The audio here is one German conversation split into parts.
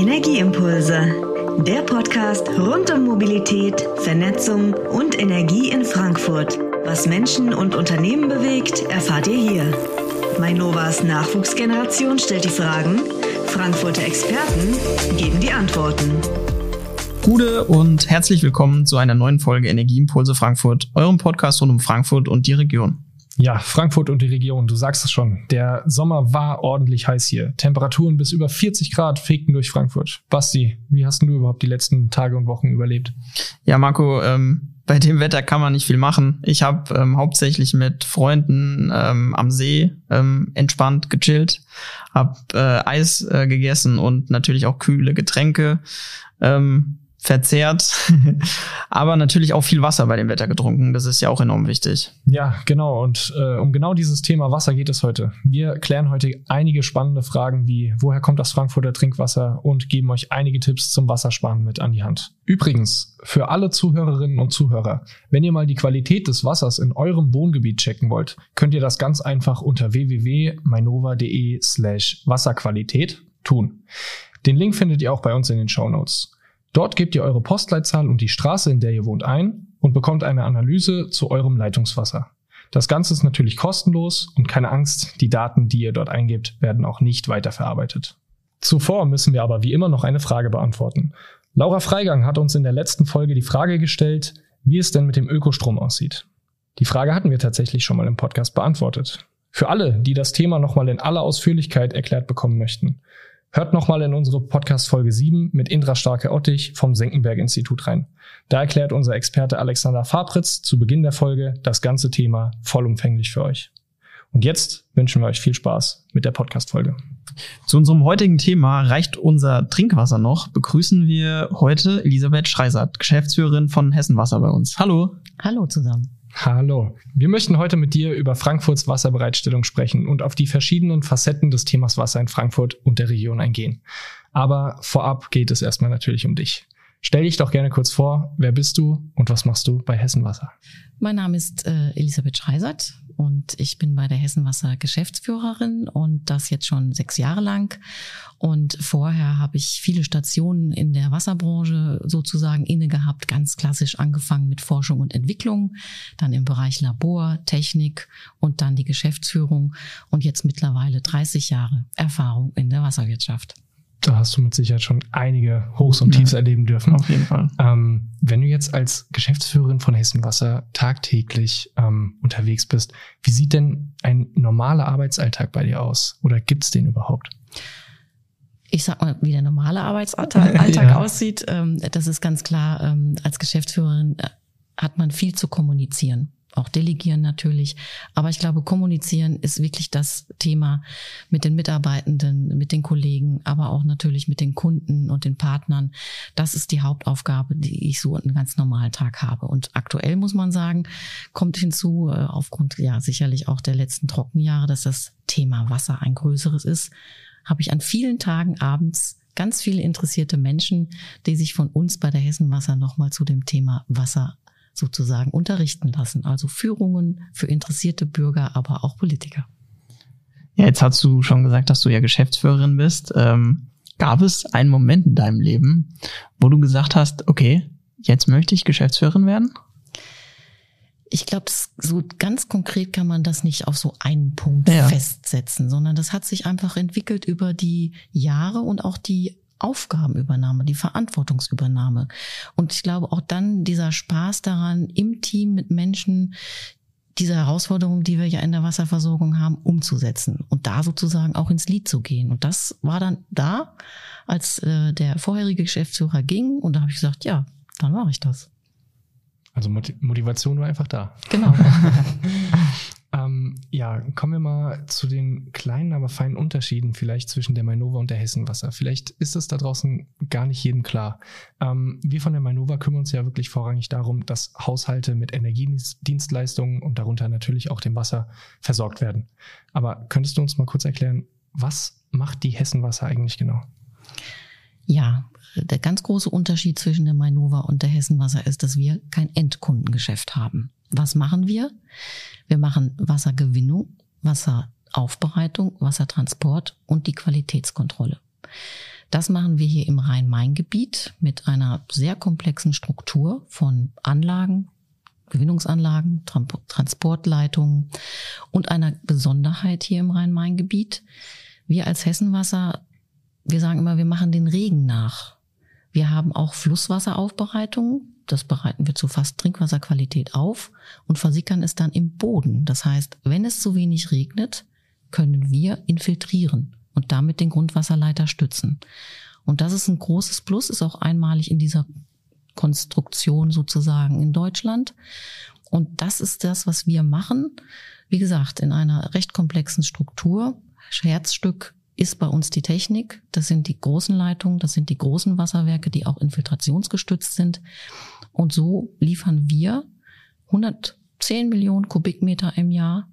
Energieimpulse, der Podcast rund um Mobilität, Vernetzung und Energie in Frankfurt. Was Menschen und Unternehmen bewegt, erfahrt ihr hier. Mainovas Nachwuchsgeneration stellt die Fragen, Frankfurter Experten geben die Antworten. Gute und herzlich willkommen zu einer neuen Folge Energieimpulse Frankfurt, eurem Podcast rund um Frankfurt und die Region. Ja, Frankfurt und die Region, du sagst es schon. Der Sommer war ordentlich heiß hier. Temperaturen bis über 40 Grad fegten durch Frankfurt. Basti, wie hast du überhaupt die letzten Tage und Wochen überlebt? Ja, Marco, ähm, bei dem Wetter kann man nicht viel machen. Ich habe ähm, hauptsächlich mit Freunden ähm, am See ähm, entspannt gechillt, habe äh, Eis äh, gegessen und natürlich auch kühle Getränke. Ähm, verzehrt, aber natürlich auch viel Wasser bei dem Wetter getrunken. Das ist ja auch enorm wichtig. Ja, genau. Und äh, um genau dieses Thema Wasser geht es heute. Wir klären heute einige spannende Fragen wie, woher kommt das Frankfurter Trinkwasser und geben euch einige Tipps zum Wassersparen mit an die Hand. Übrigens, für alle Zuhörerinnen und Zuhörer, wenn ihr mal die Qualität des Wassers in eurem Wohngebiet checken wollt, könnt ihr das ganz einfach unter www.mainova.de slash Wasserqualität tun. Den Link findet ihr auch bei uns in den Show Notes. Dort gebt ihr eure Postleitzahl und die Straße, in der ihr wohnt, ein und bekommt eine Analyse zu eurem Leitungswasser. Das Ganze ist natürlich kostenlos und keine Angst, die Daten, die ihr dort eingebt, werden auch nicht weiterverarbeitet. Zuvor müssen wir aber wie immer noch eine Frage beantworten. Laura Freigang hat uns in der letzten Folge die Frage gestellt, wie es denn mit dem Ökostrom aussieht. Die Frage hatten wir tatsächlich schon mal im Podcast beantwortet. Für alle, die das Thema nochmal in aller Ausführlichkeit erklärt bekommen möchten, Hört nochmal in unsere Podcast Folge 7 mit Indra Starke-Ottich vom Senckenberg-Institut rein. Da erklärt unser Experte Alexander Fabritz zu Beginn der Folge das ganze Thema vollumfänglich für euch. Und jetzt wünschen wir euch viel Spaß mit der Podcast-Folge. Zu unserem heutigen Thema reicht unser Trinkwasser noch. Begrüßen wir heute Elisabeth Schreisert, Geschäftsführerin von Hessenwasser bei uns. Hallo. Hallo zusammen. Hallo. Wir möchten heute mit dir über Frankfurts Wasserbereitstellung sprechen und auf die verschiedenen Facetten des Themas Wasser in Frankfurt und der Region eingehen. Aber vorab geht es erstmal natürlich um dich. Stell dich doch gerne kurz vor, wer bist du und was machst du bei Hessenwasser? Mein Name ist äh, Elisabeth Schreisert und ich bin bei der Hessenwasser Geschäftsführerin und das jetzt schon sechs Jahre lang. Und vorher habe ich viele Stationen in der Wasserbranche sozusagen inne gehabt, ganz klassisch angefangen mit Forschung und Entwicklung, dann im Bereich Labor, Technik und dann die Geschäftsführung und jetzt mittlerweile 30 Jahre Erfahrung in der Wasserwirtschaft da hast du mit Sicherheit schon einige Hochs und Tiefs ja, erleben dürfen. Auf jeden Fall. Ähm, wenn du jetzt als Geschäftsführerin von Hessenwasser tagtäglich ähm, unterwegs bist, wie sieht denn ein normaler Arbeitsalltag bei dir aus? Oder gibt es den überhaupt? Ich sag mal, wie der normale Arbeitsalltag ja. aussieht. Ähm, das ist ganz klar. Ähm, als Geschäftsführerin äh, hat man viel zu kommunizieren auch delegieren natürlich. Aber ich glaube, kommunizieren ist wirklich das Thema mit den Mitarbeitenden, mit den Kollegen, aber auch natürlich mit den Kunden und den Partnern. Das ist die Hauptaufgabe, die ich so einen ganz normalen Tag habe. Und aktuell muss man sagen, kommt hinzu, äh, aufgrund ja sicherlich auch der letzten Trockenjahre, dass das Thema Wasser ein größeres ist, habe ich an vielen Tagen abends ganz viele interessierte Menschen, die sich von uns bei der Hessenwasser nochmal zu dem Thema Wasser sozusagen unterrichten lassen. Also Führungen für interessierte Bürger, aber auch Politiker. Ja, jetzt hast du schon gesagt, dass du ja Geschäftsführerin bist. Ähm, gab es einen Moment in deinem Leben, wo du gesagt hast, okay, jetzt möchte ich Geschäftsführerin werden? Ich glaube, so ganz konkret kann man das nicht auf so einen Punkt ja. festsetzen, sondern das hat sich einfach entwickelt über die Jahre und auch die Aufgabenübernahme, die Verantwortungsübernahme. Und ich glaube auch dann dieser Spaß daran, im Team mit Menschen diese Herausforderungen, die wir ja in der Wasserversorgung haben, umzusetzen und da sozusagen auch ins Lied zu gehen. Und das war dann da, als äh, der vorherige Geschäftsführer ging und da habe ich gesagt, ja, dann mache ich das. Also Motivation war einfach da. Genau. Ähm, ja, kommen wir mal zu den kleinen, aber feinen Unterschieden vielleicht zwischen der Mainova und der Hessenwasser. Vielleicht ist es da draußen gar nicht jedem klar. Ähm, wir von der Mainova kümmern uns ja wirklich vorrangig darum, dass Haushalte mit Energiedienstleistungen und darunter natürlich auch dem Wasser versorgt werden. Aber könntest du uns mal kurz erklären, was macht die Hessenwasser eigentlich genau? Ja, der ganz große Unterschied zwischen der Mainova und der Hessenwasser ist, dass wir kein Endkundengeschäft haben. Was machen wir? Wir machen Wassergewinnung, Wasseraufbereitung, Wassertransport und die Qualitätskontrolle. Das machen wir hier im Rhein-Main-Gebiet mit einer sehr komplexen Struktur von Anlagen, Gewinnungsanlagen, Transportleitungen und einer Besonderheit hier im Rhein-Main-Gebiet. Wir als Hessenwasser, wir sagen immer, wir machen den Regen nach. Wir haben auch Flusswasseraufbereitungen. Das bereiten wir zu fast Trinkwasserqualität auf und versickern es dann im Boden. Das heißt, wenn es zu wenig regnet, können wir infiltrieren und damit den Grundwasserleiter stützen. Und das ist ein großes Plus, ist auch einmalig in dieser Konstruktion sozusagen in Deutschland. Und das ist das, was wir machen. Wie gesagt, in einer recht komplexen Struktur. Herzstück ist bei uns die Technik. Das sind die großen Leitungen, das sind die großen Wasserwerke, die auch infiltrationsgestützt sind. Und so liefern wir 110 Millionen Kubikmeter im Jahr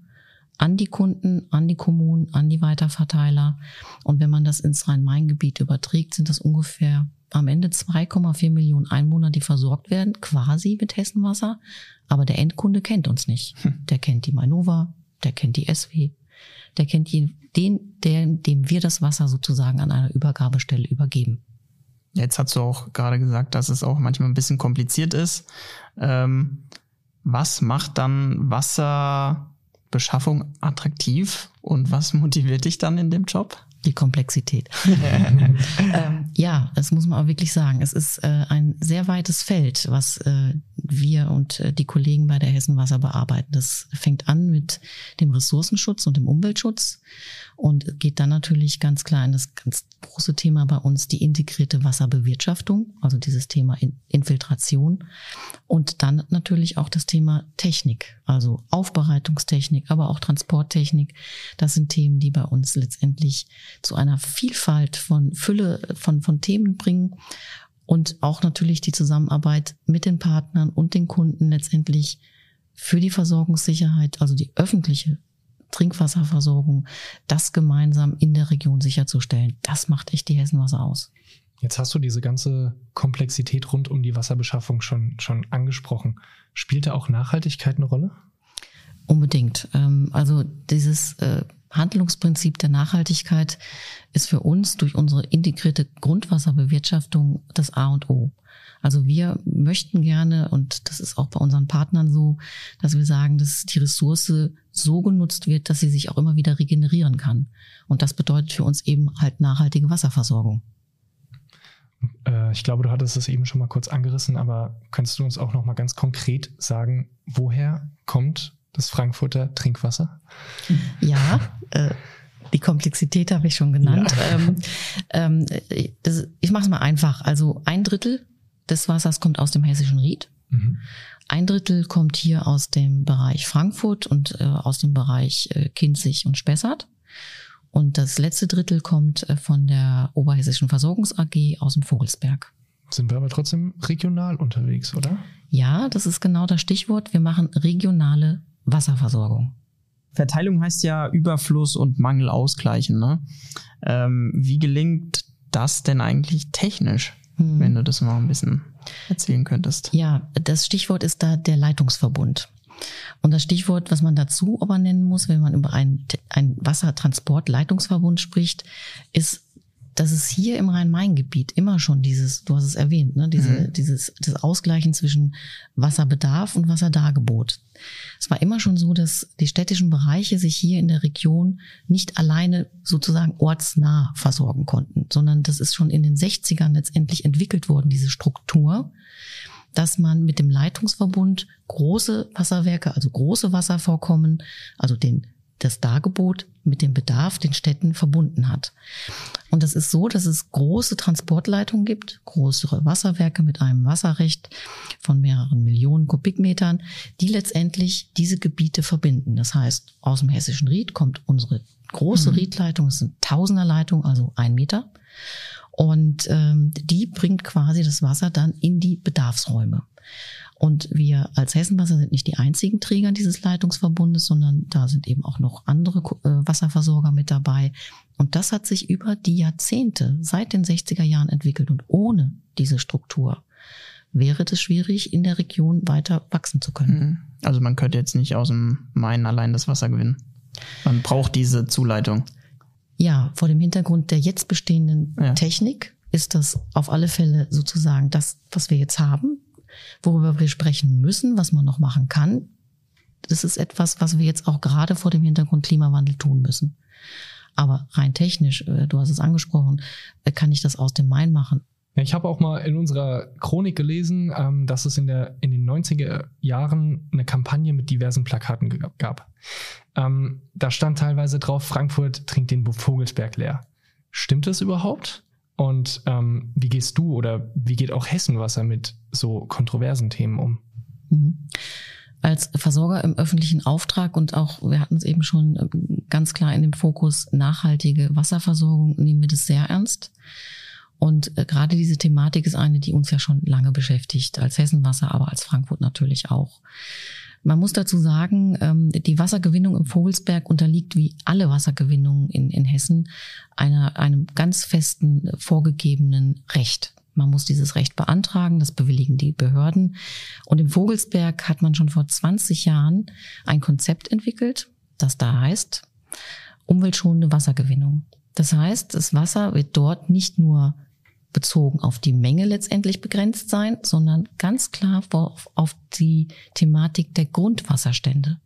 an die Kunden, an die Kommunen, an die Weiterverteiler. Und wenn man das ins Rhein-Main-Gebiet überträgt, sind das ungefähr am Ende 2,4 Millionen Einwohner, die versorgt werden, quasi mit Hessenwasser. Aber der Endkunde kennt uns nicht. Hm. Der kennt die Mainova, der kennt die SW, der kennt den, der, dem wir das Wasser sozusagen an einer Übergabestelle übergeben. Jetzt hast du auch gerade gesagt, dass es auch manchmal ein bisschen kompliziert ist. Ähm, was macht dann Wasserbeschaffung attraktiv und was motiviert dich dann in dem Job? die Komplexität. ähm, ja, das muss man auch wirklich sagen. Es ist äh, ein sehr weites Feld, was äh, wir und äh, die Kollegen bei der Hessenwasser bearbeiten. Das fängt an mit dem Ressourcenschutz und dem Umweltschutz und geht dann natürlich ganz klar in das ganz große Thema bei uns, die integrierte Wasserbewirtschaftung, also dieses Thema in Infiltration und dann natürlich auch das Thema Technik, also Aufbereitungstechnik, aber auch Transporttechnik. Das sind Themen, die bei uns letztendlich zu einer Vielfalt von Fülle von, von Themen bringen und auch natürlich die Zusammenarbeit mit den Partnern und den Kunden letztendlich für die Versorgungssicherheit, also die öffentliche Trinkwasserversorgung, das gemeinsam in der Region sicherzustellen. Das macht echt die Hessenwasser aus. Jetzt hast du diese ganze Komplexität rund um die Wasserbeschaffung schon, schon angesprochen. Spielt da auch Nachhaltigkeit eine Rolle? Unbedingt. Ähm, also dieses äh, Handlungsprinzip der Nachhaltigkeit ist für uns durch unsere integrierte Grundwasserbewirtschaftung das A und O. Also wir möchten gerne, und das ist auch bei unseren Partnern so, dass wir sagen, dass die Ressource so genutzt wird, dass sie sich auch immer wieder regenerieren kann. Und das bedeutet für uns eben halt nachhaltige Wasserversorgung. Äh, ich glaube, du hattest es eben schon mal kurz angerissen, aber könntest du uns auch noch mal ganz konkret sagen, woher kommt das Frankfurter Trinkwasser? Ja, äh, die Komplexität habe ich schon genannt. Ja. Ähm, ähm, das, ich mache es mal einfach. Also ein Drittel des Wassers kommt aus dem hessischen Ried. Mhm. Ein Drittel kommt hier aus dem Bereich Frankfurt und äh, aus dem Bereich äh, Kinzig und Spessart. Und das letzte Drittel kommt äh, von der Oberhessischen Versorgungs AG aus dem Vogelsberg. Sind wir aber trotzdem regional unterwegs, oder? Ja, das ist genau das Stichwort. Wir machen regionale Wasserversorgung. Verteilung heißt ja Überfluss und Mangel ausgleichen. Ne? Ähm, wie gelingt das denn eigentlich technisch, hm. wenn du das mal ein bisschen erzählen könntest? Ja, das Stichwort ist da der Leitungsverbund. Und das Stichwort, was man dazu aber nennen muss, wenn man über einen, einen Wassertransportleitungsverbund spricht, ist dass es hier im Rhein-Main-Gebiet immer schon dieses, du hast es erwähnt, ne, diese, mhm. dieses, das Ausgleichen zwischen Wasserbedarf und Wasserdargebot. Es war immer schon so, dass die städtischen Bereiche sich hier in der Region nicht alleine sozusagen ortsnah versorgen konnten, sondern das ist schon in den 60ern letztendlich entwickelt worden, diese Struktur, dass man mit dem Leitungsverbund große Wasserwerke, also große Wasservorkommen, also den das Dargebot mit dem Bedarf den Städten verbunden hat. Und das ist so, dass es große Transportleitungen gibt, größere Wasserwerke mit einem Wasserrecht von mehreren Millionen Kubikmetern, die letztendlich diese Gebiete verbinden. Das heißt, aus dem hessischen Ried kommt unsere große mhm. Riedleitung, das sind Tausenderleitung, also ein Meter. Und ähm, die bringt quasi das Wasser dann in die Bedarfsräume. Und wir als Hessenwasser sind nicht die einzigen Träger dieses Leitungsverbundes, sondern da sind eben auch noch andere äh, Wasserversorger mit dabei. Und das hat sich über die Jahrzehnte, seit den 60er Jahren entwickelt. Und ohne diese Struktur wäre es schwierig, in der Region weiter wachsen zu können. Mhm. Also man könnte jetzt nicht aus dem Main allein das Wasser gewinnen. Man braucht diese Zuleitung. Ja, vor dem Hintergrund der jetzt bestehenden ja. Technik ist das auf alle Fälle sozusagen das, was wir jetzt haben, worüber wir sprechen müssen, was man noch machen kann. Das ist etwas, was wir jetzt auch gerade vor dem Hintergrund Klimawandel tun müssen. Aber rein technisch, äh, du hast es angesprochen, äh, kann ich das aus dem Main machen. Ich habe auch mal in unserer Chronik gelesen, ähm, dass es in, der, in den 90er Jahren eine Kampagne mit diversen Plakaten gab. Ähm, da stand teilweise drauf, Frankfurt trinkt den Vogelsberg leer. Stimmt das überhaupt? Und ähm, wie gehst du oder wie geht auch Hessenwasser mit so kontroversen Themen um? Mhm als Versorger im öffentlichen Auftrag und auch, wir hatten es eben schon äh, ganz klar in dem Fokus, nachhaltige Wasserversorgung, nehmen wir das sehr ernst. Und äh, gerade diese Thematik ist eine, die uns ja schon lange beschäftigt, als Hessenwasser, aber als Frankfurt natürlich auch. Man muss dazu sagen, ähm, die Wassergewinnung im Vogelsberg unterliegt wie alle Wassergewinnungen in, in Hessen einer, einem ganz festen vorgegebenen Recht. Man muss dieses Recht beantragen, das bewilligen die Behörden. Und im Vogelsberg hat man schon vor 20 Jahren ein Konzept entwickelt, das da heißt umweltschonende Wassergewinnung. Das heißt, das Wasser wird dort nicht nur bezogen auf die Menge letztendlich begrenzt sein, sondern ganz klar auf die Thematik der Grundwasserstände.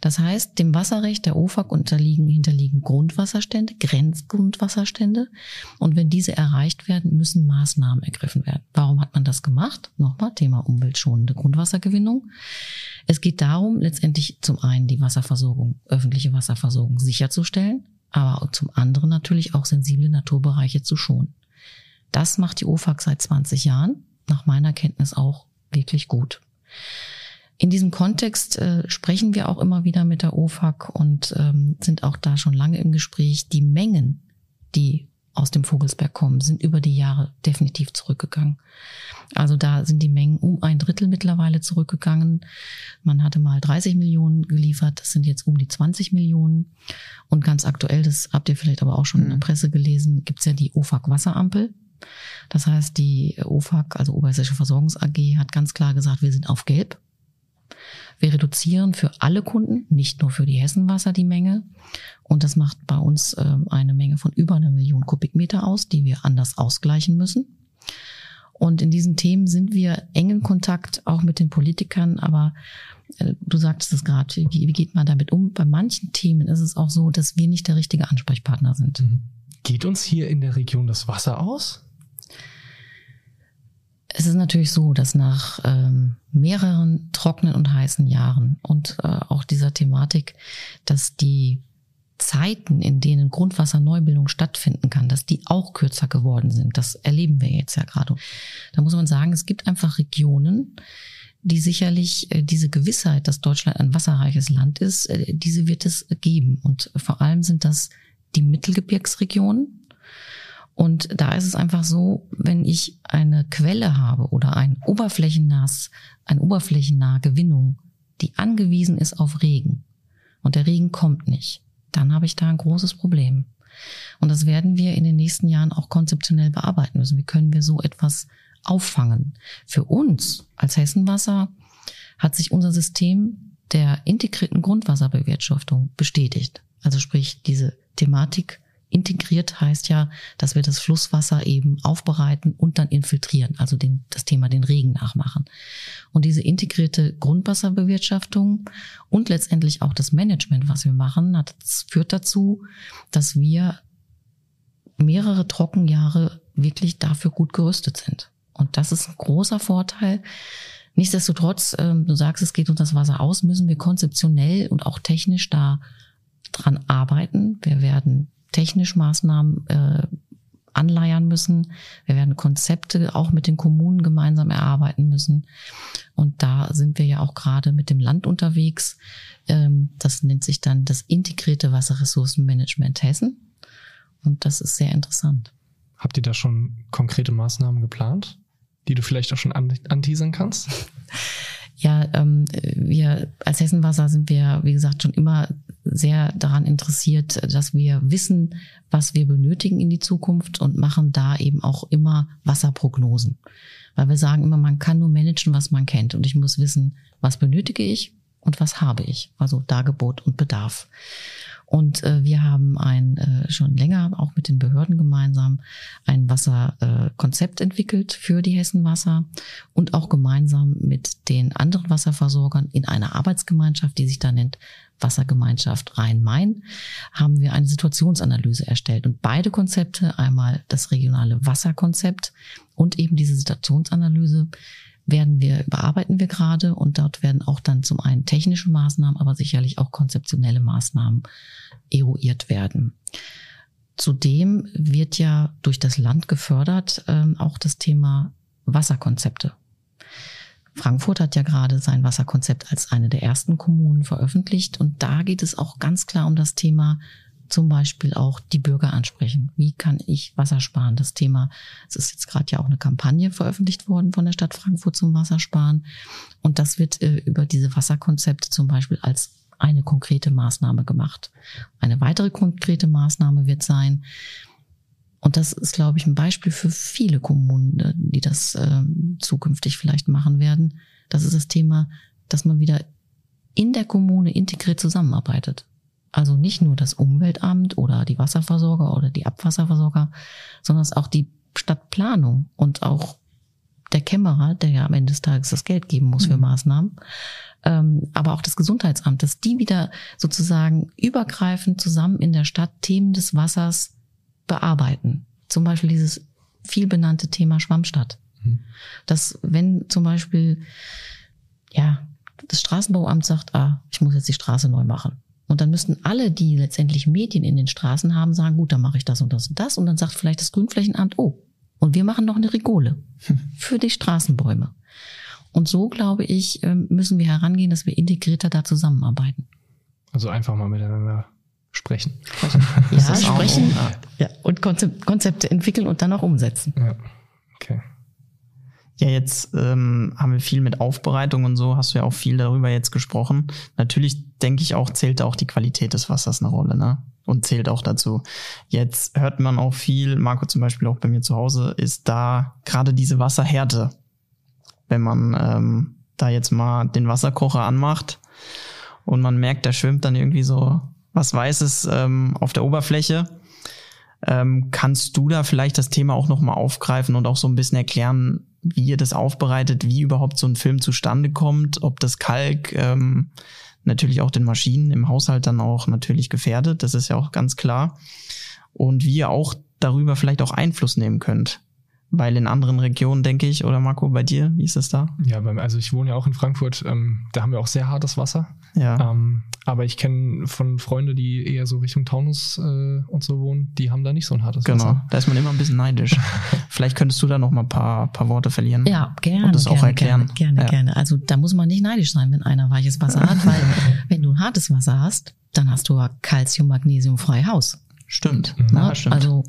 Das heißt, dem Wasserrecht der OFAG unterliegen, hinterliegen Grundwasserstände, Grenzgrundwasserstände. Und wenn diese erreicht werden, müssen Maßnahmen ergriffen werden. Warum hat man das gemacht? Nochmal Thema umweltschonende Grundwassergewinnung. Es geht darum, letztendlich zum einen die Wasserversorgung, öffentliche Wasserversorgung sicherzustellen, aber zum anderen natürlich auch sensible Naturbereiche zu schonen. Das macht die OFAG seit 20 Jahren, nach meiner Kenntnis auch wirklich gut. In diesem Kontext äh, sprechen wir auch immer wieder mit der OFAC und ähm, sind auch da schon lange im Gespräch. Die Mengen, die aus dem Vogelsberg kommen, sind über die Jahre definitiv zurückgegangen. Also da sind die Mengen um ein Drittel mittlerweile zurückgegangen. Man hatte mal 30 Millionen geliefert, das sind jetzt um die 20 Millionen. Und ganz aktuell, das habt ihr vielleicht aber auch schon in der mhm. Presse gelesen, gibt's ja die OFAC Wasserampel. Das heißt, die OFAC, also Oberhessische Versorgungs AG, hat ganz klar gesagt, wir sind auf Gelb. Wir reduzieren für alle Kunden, nicht nur für die Hessenwasser die Menge. Und das macht bei uns äh, eine Menge von über einer Million Kubikmeter aus, die wir anders ausgleichen müssen. Und in diesen Themen sind wir eng in Kontakt, auch mit den Politikern. Aber äh, du sagtest es gerade, wie, wie geht man damit um? Bei manchen Themen ist es auch so, dass wir nicht der richtige Ansprechpartner sind. Mhm. Geht uns hier in der Region das Wasser aus? Es ist natürlich so, dass nach ähm, mehreren trockenen und heißen Jahren und äh, auch dieser Thematik, dass die Zeiten, in denen Grundwasserneubildung stattfinden kann, dass die auch kürzer geworden sind. Das erleben wir jetzt ja gerade. Da muss man sagen, es gibt einfach Regionen, die sicherlich äh, diese Gewissheit, dass Deutschland ein wasserreiches Land ist, äh, diese wird es geben. Und vor allem sind das die Mittelgebirgsregionen, und da ist es einfach so, wenn ich eine Quelle habe oder ein oberflächennahes, eine oberflächennahe Gewinnung, die angewiesen ist auf Regen und der Regen kommt nicht, dann habe ich da ein großes Problem. Und das werden wir in den nächsten Jahren auch konzeptionell bearbeiten müssen. Wie können wir so etwas auffangen? Für uns als Hessenwasser hat sich unser System der integrierten Grundwasserbewirtschaftung bestätigt. Also sprich diese Thematik Integriert heißt ja, dass wir das Flusswasser eben aufbereiten und dann infiltrieren, also den, das Thema den Regen nachmachen. Und diese integrierte Grundwasserbewirtschaftung und letztendlich auch das Management, was wir machen, hat, führt dazu, dass wir mehrere Trockenjahre wirklich dafür gut gerüstet sind. Und das ist ein großer Vorteil. Nichtsdestotrotz, ähm, du sagst, es geht uns das Wasser aus, müssen wir konzeptionell und auch technisch da dran arbeiten. Wir werden technisch Maßnahmen äh, anleiern müssen. Wir werden Konzepte auch mit den Kommunen gemeinsam erarbeiten müssen. Und da sind wir ja auch gerade mit dem Land unterwegs. Ähm, das nennt sich dann das integrierte Wasserressourcenmanagement Hessen. Und das ist sehr interessant. Habt ihr da schon konkrete Maßnahmen geplant, die du vielleicht auch schon anteasern kannst? Ja, ähm, wir als Hessenwasser sind wir, wie gesagt, schon immer sehr daran interessiert, dass wir wissen, was wir benötigen in die Zukunft und machen da eben auch immer Wasserprognosen. Weil wir sagen immer, man kann nur managen, was man kennt. Und ich muss wissen, was benötige ich und was habe ich. Also Dargebot und Bedarf. Und äh, wir haben ein äh, schon länger auch mit den Behörden gemeinsam ein Wasserkonzept äh, entwickelt für die Hessenwasser und auch gemeinsam mit den anderen Wasserversorgern in einer Arbeitsgemeinschaft, die sich da nennt Wassergemeinschaft Rhein-Main, haben wir eine Situationsanalyse erstellt. Und beide Konzepte, einmal das regionale Wasserkonzept und eben diese Situationsanalyse, werden wir, bearbeiten wir gerade und dort werden auch dann zum einen technische Maßnahmen, aber sicherlich auch konzeptionelle Maßnahmen eruiert werden. Zudem wird ja durch das Land gefördert ähm, auch das Thema Wasserkonzepte. Frankfurt hat ja gerade sein Wasserkonzept als eine der ersten Kommunen veröffentlicht und da geht es auch ganz klar um das Thema zum Beispiel auch die Bürger ansprechen. Wie kann ich Wasser sparen? Das Thema, es ist jetzt gerade ja auch eine Kampagne veröffentlicht worden von der Stadt Frankfurt zum Wassersparen. Und das wird äh, über diese Wasserkonzepte zum Beispiel als eine konkrete Maßnahme gemacht. Eine weitere konkrete Maßnahme wird sein, und das ist, glaube ich, ein Beispiel für viele Kommunen, die das äh, zukünftig vielleicht machen werden. Das ist das Thema, dass man wieder in der Kommune integriert zusammenarbeitet. Also nicht nur das Umweltamt oder die Wasserversorger oder die Abwasserversorger, sondern auch die Stadtplanung und auch der Kämmerer, der ja am Ende des Tages das Geld geben muss für mhm. Maßnahmen, ähm, aber auch das Gesundheitsamt, dass die wieder sozusagen übergreifend zusammen in der Stadt Themen des Wassers bearbeiten. Zum Beispiel dieses viel benannte Thema Schwammstadt. Mhm. Dass wenn zum Beispiel, ja, das Straßenbauamt sagt, ah, ich muss jetzt die Straße neu machen. Und dann müssten alle, die letztendlich Medien in den Straßen haben, sagen, gut, dann mache ich das und das und das. Und dann sagt vielleicht das Grünflächenamt, oh, und wir machen noch eine Rigole für die Straßenbäume. Und so, glaube ich, ähm, müssen wir herangehen, dass wir integrierter da zusammenarbeiten. Also einfach mal miteinander sprechen. Ja, sprechen ja, und Konzepte entwickeln und dann auch umsetzen. Ja, okay. Ja, jetzt ähm, haben wir viel mit Aufbereitung und so, hast du ja auch viel darüber jetzt gesprochen. Natürlich denke ich auch, zählt auch die Qualität des Wassers eine Rolle, ne? Und zählt auch dazu. Jetzt hört man auch viel, Marco zum Beispiel auch bei mir zu Hause, ist da gerade diese Wasserhärte. Wenn man ähm, da jetzt mal den Wasserkocher anmacht und man merkt, der schwimmt dann irgendwie so was Weißes ähm, auf der Oberfläche ähm, kannst du da vielleicht das Thema auch nochmal aufgreifen und auch so ein bisschen erklären, wie ihr das aufbereitet, wie überhaupt so ein Film zustande kommt, ob das Kalk ähm, natürlich auch den Maschinen im Haushalt dann auch natürlich gefährdet, das ist ja auch ganz klar. Und wie ihr auch darüber vielleicht auch Einfluss nehmen könnt. Weil in anderen Regionen, denke ich, oder Marco, bei dir, wie ist es da? Ja, also ich wohne ja auch in Frankfurt, ähm, da haben wir auch sehr hartes Wasser. Ja. Ähm, aber ich kenne von Freunde, die eher so Richtung Taunus äh, und so wohnen, die haben da nicht so ein hartes genau. Wasser. Genau, da ist man immer ein bisschen neidisch. Vielleicht könntest du da noch mal ein paar, paar Worte verlieren. Ja, gerne. Und das gerne, auch erklären. Gerne, gerne, ja. gerne. Also da muss man nicht neidisch sein, wenn einer weiches Wasser hat, weil wenn du ein hartes Wasser hast, dann hast du ja Calcium, Magnesium frei Haus. Stimmt. Mhm. Ja, stimmt. Also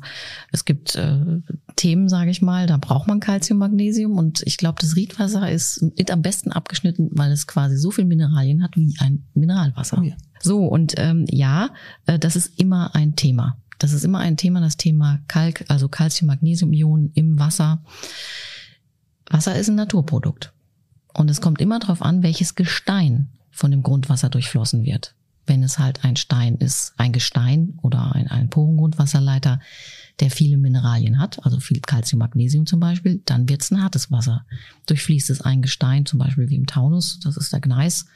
es gibt äh, Themen, sage ich mal, da braucht man Calcium, Magnesium und ich glaube, das Riedwasser ist, ist am besten abgeschnitten, weil es quasi so viel Mineralien hat wie ein Mineralwasser. Oh ja. So und ähm, ja, äh, das ist immer ein Thema. Das ist immer ein Thema, das Thema Kalk, also Calcium, Magnesium-Ionen im Wasser. Wasser ist ein Naturprodukt und es kommt immer darauf an, welches Gestein von dem Grundwasser durchflossen wird wenn es halt ein Stein ist, ein Gestein oder ein, ein Porengrundwasserleiter, der viele Mineralien hat, also viel Calcium, Magnesium zum Beispiel, dann wird es ein hartes Wasser. Durchfließt es ein Gestein, zum Beispiel wie im Taunus, das ist der Gneis,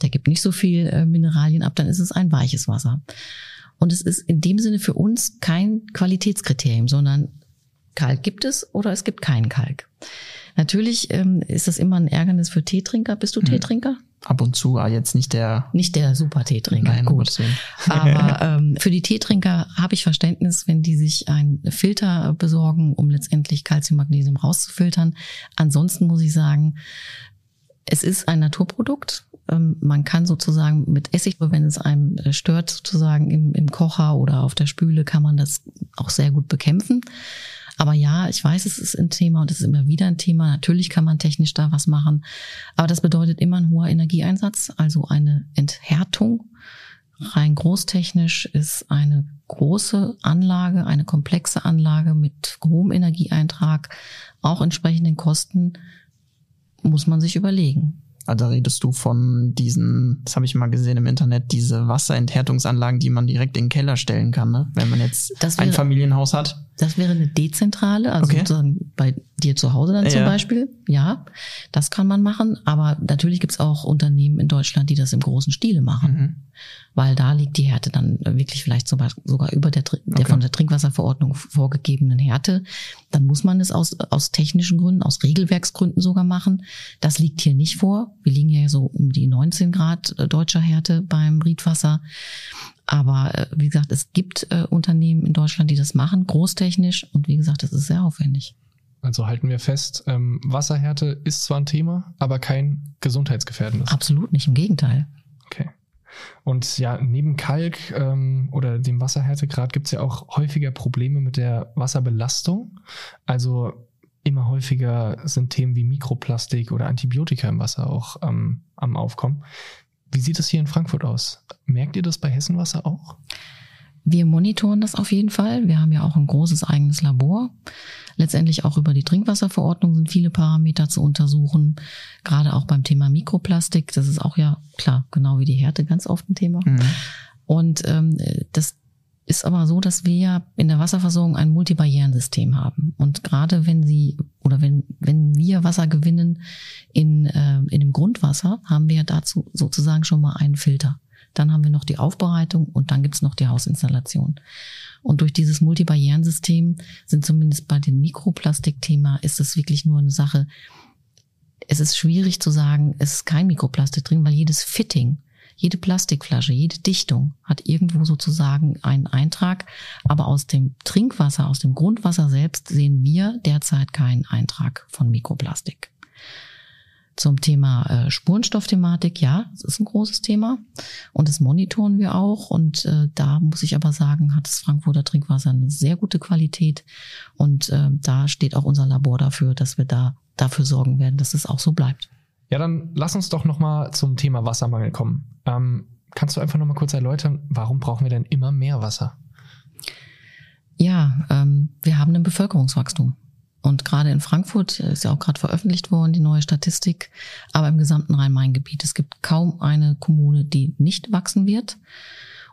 der gibt nicht so viel äh, Mineralien ab, dann ist es ein weiches Wasser. Und es ist in dem Sinne für uns kein Qualitätskriterium, sondern Kalk gibt es oder es gibt keinen Kalk. Natürlich ähm, ist das immer ein Ärgernis für Teetrinker. Bist du mhm. Teetrinker? Ab und zu, aber jetzt nicht der. Nicht der super Teetrinker. Nein, gut. aber ähm, für die Teetrinker habe ich Verständnis, wenn die sich einen Filter besorgen, um letztendlich Calcium, Magnesium rauszufiltern. Ansonsten muss ich sagen, es ist ein Naturprodukt. Ähm, man kann sozusagen mit Essig, wenn es einem stört, sozusagen im, im Kocher oder auf der Spüle, kann man das auch sehr gut bekämpfen. Aber ja, ich weiß, es ist ein Thema und es ist immer wieder ein Thema. Natürlich kann man technisch da was machen. Aber das bedeutet immer ein hoher Energieeinsatz, also eine Enthärtung. Rein großtechnisch ist eine große Anlage, eine komplexe Anlage mit hohem Energieeintrag, auch entsprechenden Kosten, muss man sich überlegen. Also redest du von diesen, das habe ich mal gesehen im Internet, diese Wasserenthärtungsanlagen, die man direkt in den Keller stellen kann, ne? wenn man jetzt Das wäre- ein Familienhaus hat. Das wäre eine dezentrale, also Okay. sozusagen bei dir zu Hause dann zum Ja. Beispiel. Ja, das kann man machen. Aber natürlich gibt's auch Unternehmen in Deutschland, die das im großen Stile machen. Mhm. Weil da liegt die Härte dann wirklich vielleicht zum Beispiel sogar über der, der Okay. von der Trinkwasserverordnung vorgegebenen Härte. Dann muss man es aus, aus technischen Gründen, aus Regelwerksgründen sogar machen. Das liegt hier nicht vor. Wir liegen ja so um die 19 Grad äh, deutscher Härte beim Riedwasser. Aber äh, wie gesagt, es gibt äh, Unternehmen in Deutschland, die das machen, großtechnisch. Und wie gesagt, das ist sehr aufwendig. Also halten wir fest, ähm, Wasserhärte ist zwar ein Thema, aber kein gesundheitsgefährdendes. Absolut nicht, im Gegenteil. Okay. Und ja, neben Kalk ähm, oder dem Wasserhärtegrad gibt es ja auch häufiger Probleme mit der Wasserbelastung. Also immer häufiger sind Themen wie Mikroplastik oder Antibiotika im Wasser auch ähm, am Aufkommen. Wie sieht es hier in Frankfurt aus? Merkt ihr das bei Hessenwasser auch? Wir monitoren das auf jeden Fall. Wir haben ja auch ein großes eigenes Labor. Letztendlich auch über die Trinkwasserverordnung sind viele Parameter zu untersuchen. Gerade auch beim Thema Mikroplastik. Das ist auch ja klar, genau wie die Härte, ganz oft ein Thema. Mhm. Und ähm, das ist aber so, dass wir ja in der Wasserversorgung ein Multibarrierensystem haben. Und gerade wenn Sie oder wenn, wenn wir Wasser gewinnen in, äh, in dem Grundwasser, haben wir dazu sozusagen schon mal einen Filter. Dann haben wir noch die Aufbereitung und dann gibt's noch die Hausinstallation. Und durch dieses Multibarrierensystem sind zumindest bei dem Mikroplastikthema ist es wirklich nur eine Sache. Es ist schwierig zu sagen, es ist kein Mikroplastik drin, weil jedes Fitting, jede Plastikflasche, jede Dichtung hat irgendwo sozusagen einen Eintrag. Aber aus dem Trinkwasser, aus dem Grundwasser selbst sehen wir derzeit keinen Eintrag von Mikroplastik. Zum Thema äh, Spurenstoffthematik, ja, das ist ein großes Thema und das monitoren wir auch. Und äh, da muss ich aber sagen, hat das Frankfurter Trinkwasser eine sehr gute Qualität und äh, da steht auch unser Labor dafür, dass wir da dafür sorgen werden, dass es auch so bleibt. Ja, dann lass uns doch nochmal zum Thema Wassermangel kommen. Ähm, kannst du einfach nochmal kurz erläutern, warum brauchen wir denn immer mehr Wasser? Ja, ähm, wir haben ein Bevölkerungswachstum. Und gerade in Frankfurt ist ja auch gerade veröffentlicht worden, die neue Statistik, aber im gesamten Rhein-Main-Gebiet. Es gibt kaum eine Kommune, die nicht wachsen wird.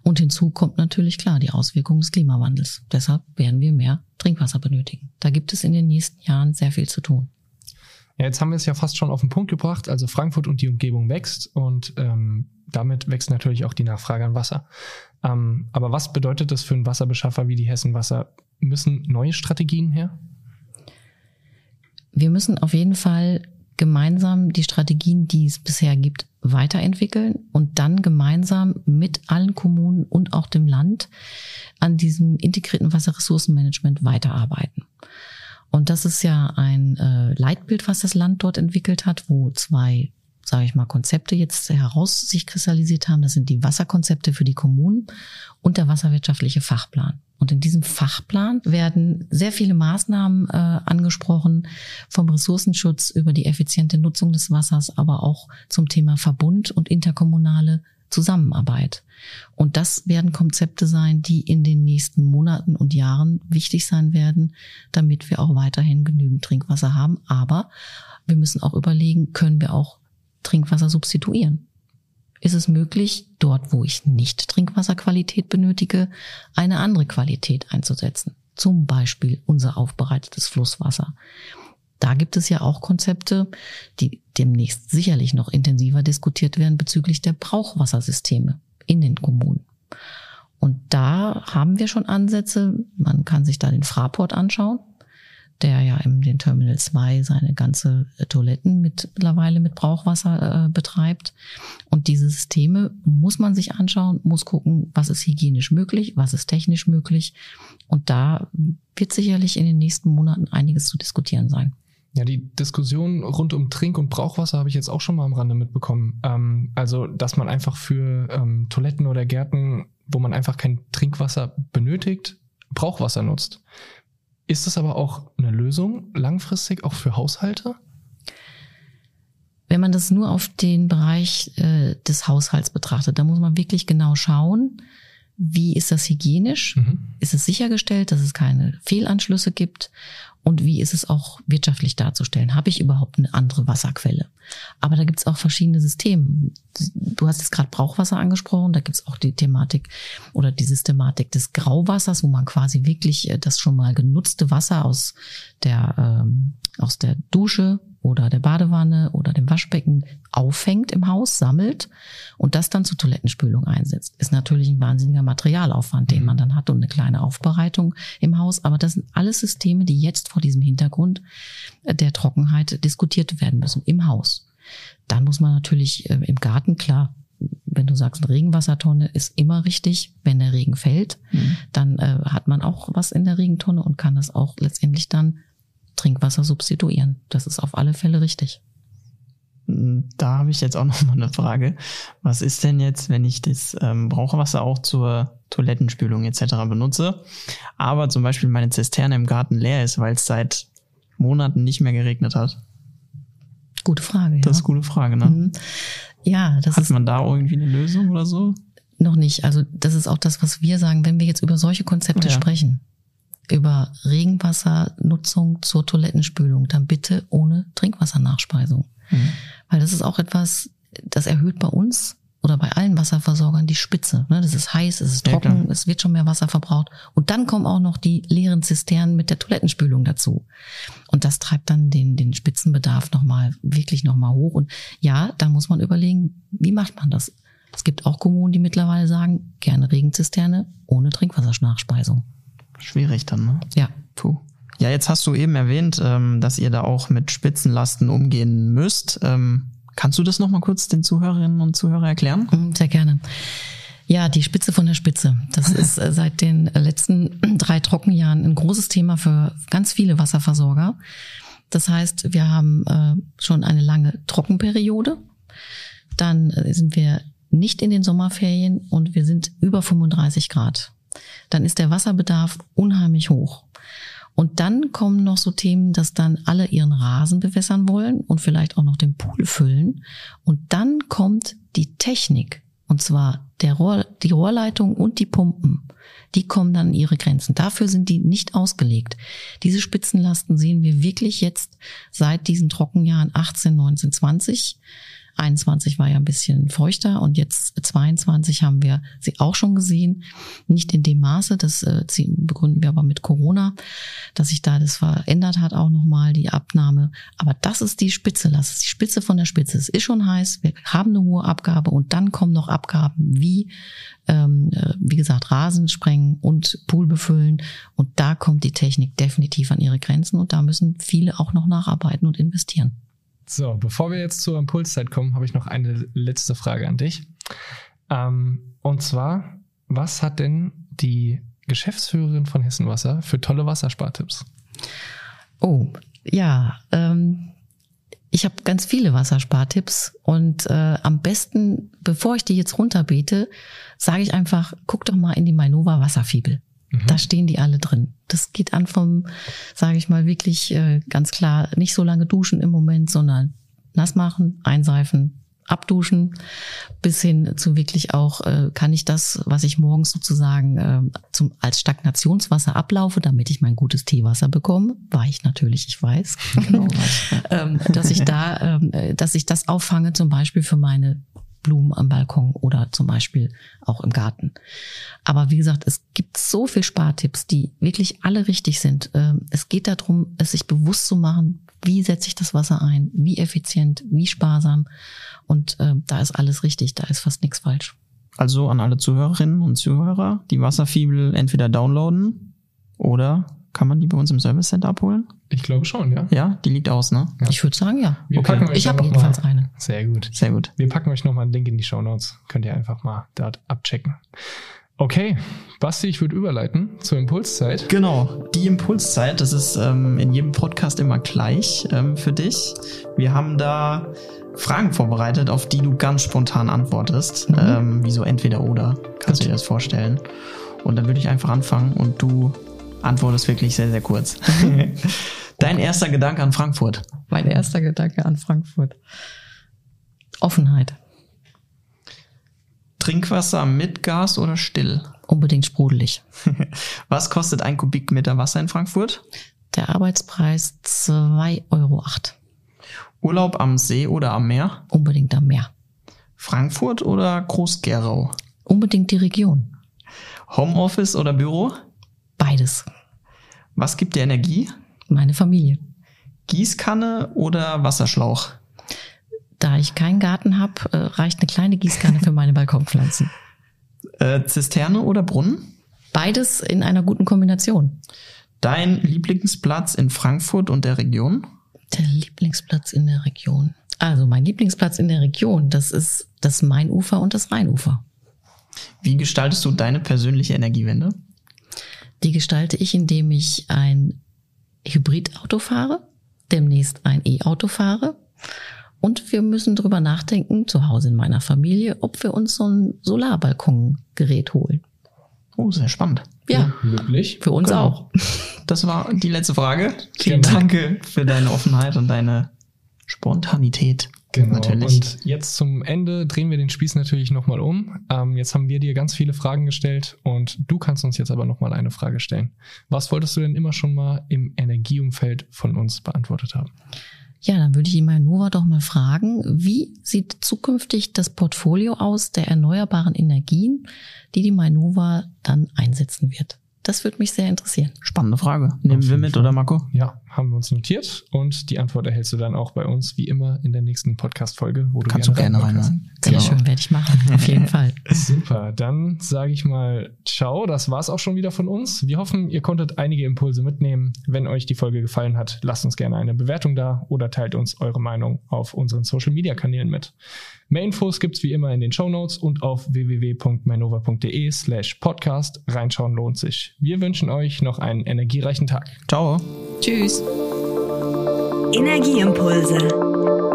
Und hinzu kommt natürlich klar die Auswirkungen des Klimawandels. Deshalb werden wir mehr Trinkwasser benötigen. Da gibt es in den nächsten Jahren sehr viel zu tun. Ja, jetzt haben wir es ja fast schon auf den Punkt gebracht. Also Frankfurt und die Umgebung wächst und ähm, damit wächst natürlich auch die Nachfrage an Wasser. Ähm, aber was bedeutet das für einen Wasserbeschaffer wie die Hessen Wasser? Müssen neue Strategien her? Wir müssen auf jeden Fall gemeinsam die Strategien, die es bisher gibt, weiterentwickeln und dann gemeinsam mit allen Kommunen und auch dem Land an diesem integrierten Wasserressourcenmanagement weiterarbeiten. Und das ist ja ein äh, Leitbild, was das Land dort entwickelt hat, wo zwei, sage ich mal, Konzepte jetzt heraus sich kristallisiert haben. Das sind die Wasserkonzepte für die Kommunen und der wasserwirtschaftliche Fachplan. Und in diesem Fachplan werden sehr viele Maßnahmen äh, angesprochen, vom Ressourcenschutz über die effiziente Nutzung des Wassers, aber auch zum Thema Verbund und interkommunale Zusammenarbeit. Und das werden Konzepte sein, die in den nächsten Monaten und Jahren wichtig sein werden, damit wir auch weiterhin genügend Trinkwasser haben. Aber wir müssen auch überlegen, können wir auch Trinkwasser substituieren? Ist es möglich, dort, wo ich nicht Trinkwasserqualität benötige, eine andere Qualität einzusetzen? Zum Beispiel unser aufbereitetes Flusswasser. Da gibt es ja auch Konzepte, die demnächst sicherlich noch intensiver diskutiert werden bezüglich der Brauchwassersysteme in den Kommunen. Und da haben wir schon Ansätze. Man kann sich da den Fraport anschauen, der ja in den Terminal 2 seine ganze äh, Toiletten mittlerweile mit Brauchwasser äh, betreibt. Und diese Systeme muss man sich anschauen, muss gucken, was ist hygienisch möglich, was ist technisch möglich. Und da wird sicherlich in den nächsten Monaten einiges zu diskutieren sein. Ja, die Diskussion rund um Trink- und Brauchwasser habe ich jetzt auch schon mal am Rande mitbekommen. Ähm, also, dass man einfach für ähm, Toiletten oder Gärten, wo man einfach kein Trinkwasser benötigt, Brauchwasser nutzt. Ist das aber auch eine Lösung langfristig auch für Haushalte? Wenn man das nur auf den Bereich äh, des Haushalts betrachtet, da muss man wirklich genau schauen, wie ist das hygienisch? Mhm. Ist es sichergestellt, dass es keine Fehlanschlüsse gibt? und wie ist es auch wirtschaftlich darzustellen? Habe ich überhaupt eine andere Wasserquelle? Aber da gibt es auch verschiedene Systeme. Du hast jetzt gerade Brauchwasser angesprochen, da gibt es auch die Thematik oder die Systematik des Grauwassers, wo man quasi wirklich äh, das schon mal genutzte Wasser aus der, ähm, aus der Dusche oder der Badewanne oder dem Waschbecken auffängt im Haus, sammelt und das dann zur Toilettenspülung einsetzt. Ist natürlich ein wahnsinniger Materialaufwand, den mhm. man dann hat und eine kleine Aufbereitung im Haus. Aber das sind alles Systeme, die jetzt vor diesem Hintergrund der Trockenheit diskutiert werden müssen im Haus. Dann muss man natürlich äh, im Garten, klar, wenn du sagst, eine Regenwassertonne ist immer richtig. Wenn der Regen fällt, mhm. dann äh, hat man auch was in der Regentonne und kann das auch letztendlich dann Trinkwasser substituieren. Das ist auf alle Fälle richtig. Da habe ich jetzt auch noch mal eine Frage. Was ist denn jetzt, wenn ich das ähm, Brauchwasser auch zur Toilettenspülung etc. benutze, aber zum Beispiel meine Zisterne im Garten leer ist, weil es seit Monaten nicht mehr geregnet hat? Gute Frage. Ja. Das ist eine gute Frage, ne? Mhm. Ja, das Hat man da irgendwie eine Lösung oder so? Noch nicht. Also das ist auch das, was wir sagen, wenn wir jetzt über solche Konzepte ja. sprechen über Regenwassernutzung zur Toilettenspülung, dann bitte ohne Trinkwassernachspeisung. Mhm. Weil das ist auch etwas, das erhöht bei uns oder bei allen Wasserversorgern die Spitze. Ne? Das ist heiß, es ist trocken, ja, es wird schon mehr Wasser verbraucht. Und dann kommen auch noch die leeren Zisternen mit der Toilettenspülung dazu. Und das treibt dann den, den Spitzenbedarf nochmal, wirklich nochmal hoch. Und ja, da muss man überlegen, wie macht man das? Es gibt auch Kommunen, die mittlerweile sagen, gerne Regenzisterne ohne Trinkwassernachspeisung. Schwierig dann, ne? Ja. Puh. Ja, jetzt hast du eben erwähnt, ähm, dass ihr da auch mit Spitzenlasten umgehen müsst. Ähm, kannst du das nochmal kurz den Zuhörerinnen und Zuhörern erklären? Mhm, sehr gerne. Ja, die Spitze von der Spitze. Das ist äh, seit den letzten drei Trockenjahren ein großes Thema für ganz viele Wasserversorger. Das heißt, wir haben äh, schon eine lange Trockenperiode. Dann äh, sind wir nicht in den Sommerferien und wir sind über 35 Grad dann ist der Wasserbedarf unheimlich hoch. Und dann kommen noch so Themen, dass dann alle ihren Rasen bewässern wollen und vielleicht auch noch den Pool füllen. Und dann kommt die Technik, und zwar der Rohr, die Rohrleitung und die Pumpen. Die kommen dann an ihre Grenzen. Dafür sind die nicht ausgelegt. Diese Spitzenlasten sehen wir wirklich jetzt seit diesen Trockenjahren 18, 19, 20 21 war ja ein bisschen feuchter und jetzt 22 haben wir sie auch schon gesehen. Nicht in dem Maße, das äh, begründen wir aber mit Corona, dass sich da das verändert hat auch nochmal, die Abnahme. Aber das ist die Spitze, das ist die Spitze von der Spitze. Es ist schon heiß, wir haben eine hohe Abgabe und dann kommen noch Abgaben wie, ähm, äh, wie gesagt, Rasen sprengen und Pool befüllen. Und da kommt die Technik definitiv an ihre Grenzen und da müssen viele auch noch nacharbeiten und investieren. So, bevor wir jetzt zur Impulszeit kommen, habe ich noch eine letzte Frage an dich. Ähm, und zwar, was hat denn die Geschäftsführerin von Hessenwasser für tolle Wasserspartipps? Oh, ja, ähm, ich habe ganz viele Wasserspartipps und äh, am besten, bevor ich die jetzt runterbete, sage ich einfach, guck doch mal in die Mainova Wasserfibel. Mhm. Da stehen die alle drin. Das geht an vom, sage ich mal, wirklich äh, ganz klar, nicht so lange duschen im Moment, sondern nass machen, einseifen, abduschen, bis hin zu wirklich auch, äh, kann ich das, was ich morgens sozusagen äh, zum, als Stagnationswasser ablaufe, damit ich mein gutes Teewasser bekomme, weich natürlich, ich weiß, genau, ähm, dass ich da, ähm, dass ich das auffange, zum Beispiel für meine Blumen am Balkon oder zum Beispiel auch im Garten. Aber wie gesagt, es gibt so viel Spartipps, die wirklich alle richtig sind. Ähm, es geht darum, es sich bewusst zu machen, wie setze ich das Wasser ein, wie effizient, wie sparsam. Und äh, da ist alles richtig, da ist fast nichts falsch. Also an alle Zuhörerinnen und Zuhörer, die Wasserfibel entweder downloaden oder kann man die bei uns im Service Center abholen? Ich glaube schon, ja. Ja, die liegt aus, ne? Ja. Ich würde sagen, ja. Wir okay. packen euch ich habe jedenfalls eine. Sehr gut. Sehr gut. Wir packen euch nochmal einen Link in die Show Notes. Könnt ihr einfach mal dort abchecken. Okay, Basti, ich würde überleiten zur Impulszeit. Genau, die Impulszeit, das ist ähm, in jedem Podcast immer gleich ähm, für dich. Wir haben da Fragen vorbereitet, auf die du ganz spontan antwortest. Mhm. Ähm, wie so entweder oder. Kannst du dir das vorstellen? Und dann würde ich einfach anfangen und du Antwort ist wirklich sehr, sehr kurz. Dein erster Gedanke an Frankfurt? Mein erster Gedanke an Frankfurt. Offenheit. Trinkwasser mit Gas oder still? Unbedingt sprudelig. Was kostet ein Kubikmeter Wasser in Frankfurt? Der Arbeitspreis 2,08 Euro. Urlaub am See oder am Meer? Unbedingt am Meer. Frankfurt oder Groß-Gerau? Unbedingt die Region. Homeoffice oder Büro? Beides. Was gibt dir Energie? Meine Familie. Gießkanne oder Wasserschlauch? Da ich keinen Garten habe, äh, reicht eine kleine Gießkanne für meine Balkonpflanzen. Äh, Zisterne oder Brunnen? Beides in einer guten Kombination. Dein Lieblingsplatz in Frankfurt und der Region? Der Lieblingsplatz in der Region. Also mein Lieblingsplatz in der Region, das ist das Mainufer und das Rheinufer. Wie gestaltest du deine persönliche Energiewende? Die gestalte ich, indem ich ein Hybridauto fahre, demnächst ein E-Auto fahre. Und wir müssen drüber nachdenken, zu Hause in meiner Familie, ob wir uns so ein Solarbalkongerät holen. Oh, sehr spannend. Ja, Möglich. für uns Genau. auch. Das war die letzte Frage. Vielen Genau. Dank für deine Offenheit und deine Spontanität. Genau. Natürlich. Und jetzt zum Ende drehen wir den Spieß natürlich nochmal um. Ähm, jetzt haben wir dir ganz viele Fragen gestellt und du kannst uns jetzt aber nochmal eine Frage stellen. Was wolltest du denn immer schon mal im Energieumfeld von uns beantwortet haben? Ja, dann würde ich Ihnen Nova doch mal fragen, wie sieht zukünftig das Portfolio aus der erneuerbaren Energien, die die Mainova dann einsetzen wird? Das würde mich sehr interessieren. Spannende Frage. Nehmen wir mit, Fall. oder Marco? Ja, haben wir uns notiert und die Antwort erhältst du dann auch bei uns, wie immer, in der nächsten Podcast-Folge, wo du Kannst du gerne reinhören kannst. reinhören. Sehr Genau. schön, werde ich machen. Auf jeden Fall. Super, dann sage ich mal ciao, das war's auch schon wieder von uns. Wir hoffen, ihr konntet einige Impulse mitnehmen. Wenn euch die Folge gefallen hat, lasst uns gerne eine Bewertung da oder teilt uns eure Meinung auf unseren Social-Media-Kanälen mit. Mehr Infos gibt's wie immer in den Shownotes und auf www.mainova.de slash podcast. Reinschauen lohnt sich. Wir wünschen euch noch einen energiereichen Tag. Ciao. Tschüss. Energieimpulse.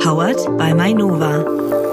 Powered by Mainova.